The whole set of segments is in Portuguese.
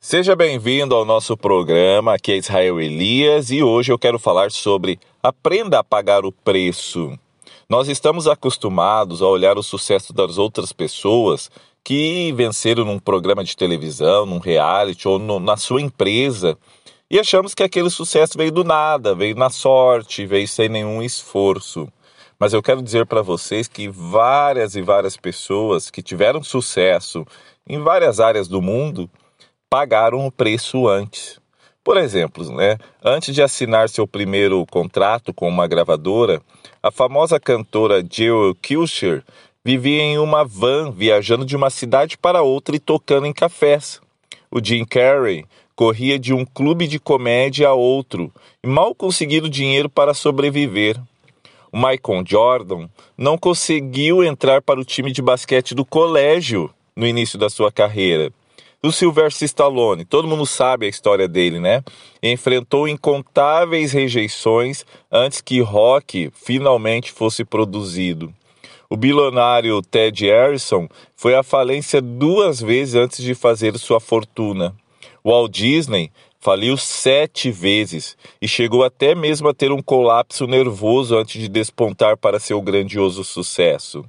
Seja bem-vindo ao nosso programa. Aqui é Israel Elias e hoje eu quero falar sobre aprenda a pagar o preço. Nós estamos acostumados a olhar o sucesso das outras pessoas que venceram num programa de televisão, num reality ou no, na sua empresa e achamos que aquele sucesso veio do nada, veio na sorte, veio sem nenhum esforço. Mas eu quero dizer para vocês que várias e várias pessoas que tiveram sucesso em várias áreas do mundo pagaram o preço antes. Por exemplo, né, antes de assinar seu primeiro contrato com uma gravadora, a famosa cantora Jill Kilcher vivia em uma van viajando de uma cidade para outra e tocando em cafés. O Jim Carrey corria de um clube de comédia a outro e mal conseguiu dinheiro para sobreviver. O Michael Jordan não conseguiu entrar para o time de basquete do colégio no início da sua carreira do Sylvester Stallone. Todo mundo sabe a história dele, né? Enfrentou incontáveis rejeições antes que Rock finalmente fosse produzido. O bilionário Ted Harrison foi à falência duas vezes antes de fazer sua fortuna. Walt Disney faliu sete vezes e chegou até mesmo a ter um colapso nervoso antes de despontar para seu grandioso sucesso.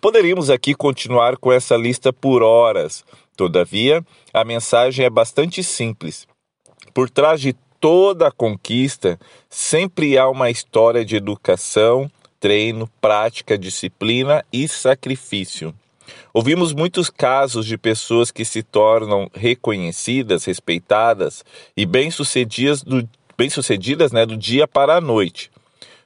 Poderíamos aqui continuar com essa lista por horas, Todavia, a mensagem é bastante simples. Por trás de toda conquista, sempre há uma história de educação, treino, prática, disciplina e sacrifício. Ouvimos muitos casos de pessoas que se tornam reconhecidas, respeitadas e bem-sucedidas do, bem -sucedidas, né, do dia para a noite.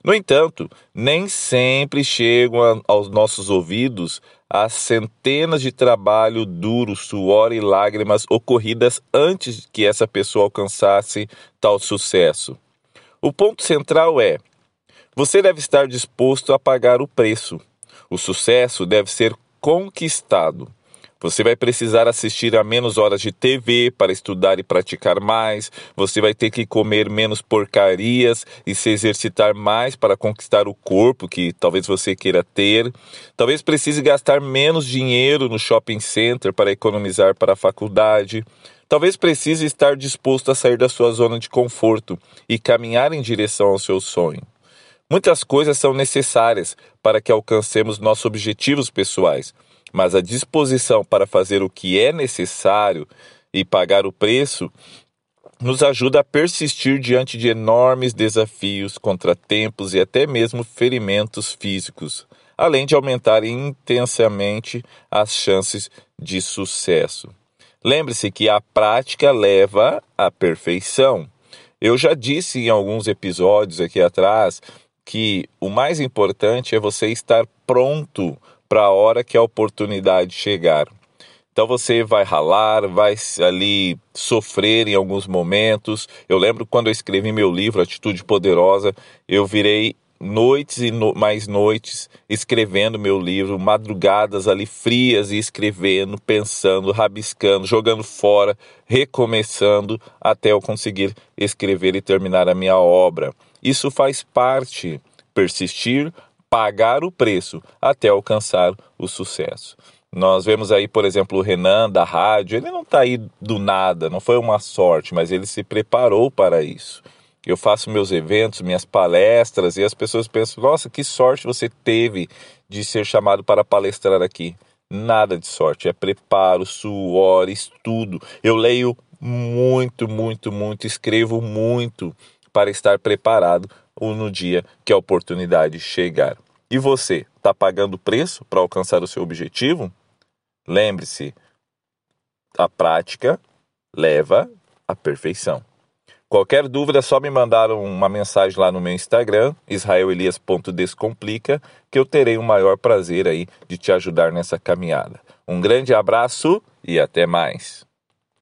No entanto, nem sempre chegam aos nossos ouvidos as centenas de trabalho duro, suor e lágrimas ocorridas antes que essa pessoa alcançasse tal sucesso. O ponto central é: você deve estar disposto a pagar o preço. O sucesso deve ser conquistado. Você vai precisar assistir a menos horas de TV para estudar e praticar mais. Você vai ter que comer menos porcarias e se exercitar mais para conquistar o corpo que talvez você queira ter. Talvez precise gastar menos dinheiro no shopping center para economizar para a faculdade. Talvez precise estar disposto a sair da sua zona de conforto e caminhar em direção ao seu sonho. Muitas coisas são necessárias para que alcancemos nossos objetivos pessoais mas a disposição para fazer o que é necessário e pagar o preço nos ajuda a persistir diante de enormes desafios, contratempos e até mesmo ferimentos físicos, além de aumentar intensamente as chances de sucesso. Lembre-se que a prática leva à perfeição. Eu já disse em alguns episódios aqui atrás que o mais importante é você estar pronto para a hora que a oportunidade chegar. Então você vai ralar, vai ali sofrer em alguns momentos. Eu lembro quando eu escrevi meu livro Atitude Poderosa, eu virei noites e no, mais noites escrevendo meu livro, madrugadas ali frias e escrevendo, pensando, rabiscando, jogando fora, recomeçando até eu conseguir escrever e terminar a minha obra. Isso faz parte. Persistir, pagar o preço até alcançar o sucesso. Nós vemos aí, por exemplo, o Renan da rádio, ele não está aí do nada, não foi uma sorte, mas ele se preparou para isso. Eu faço meus eventos, minhas palestras e as pessoas pensam: nossa, que sorte você teve de ser chamado para palestrar aqui. Nada de sorte, é preparo, suor, estudo. Eu leio muito, muito, muito, escrevo muito para estar preparado no dia que a oportunidade chegar. E você, está pagando preço para alcançar o seu objetivo? Lembre-se, a prática leva à perfeição. Qualquer dúvida só me mandar uma mensagem lá no meu Instagram, israelelias.descomplica, que eu terei o maior prazer aí de te ajudar nessa caminhada. Um grande abraço e até mais.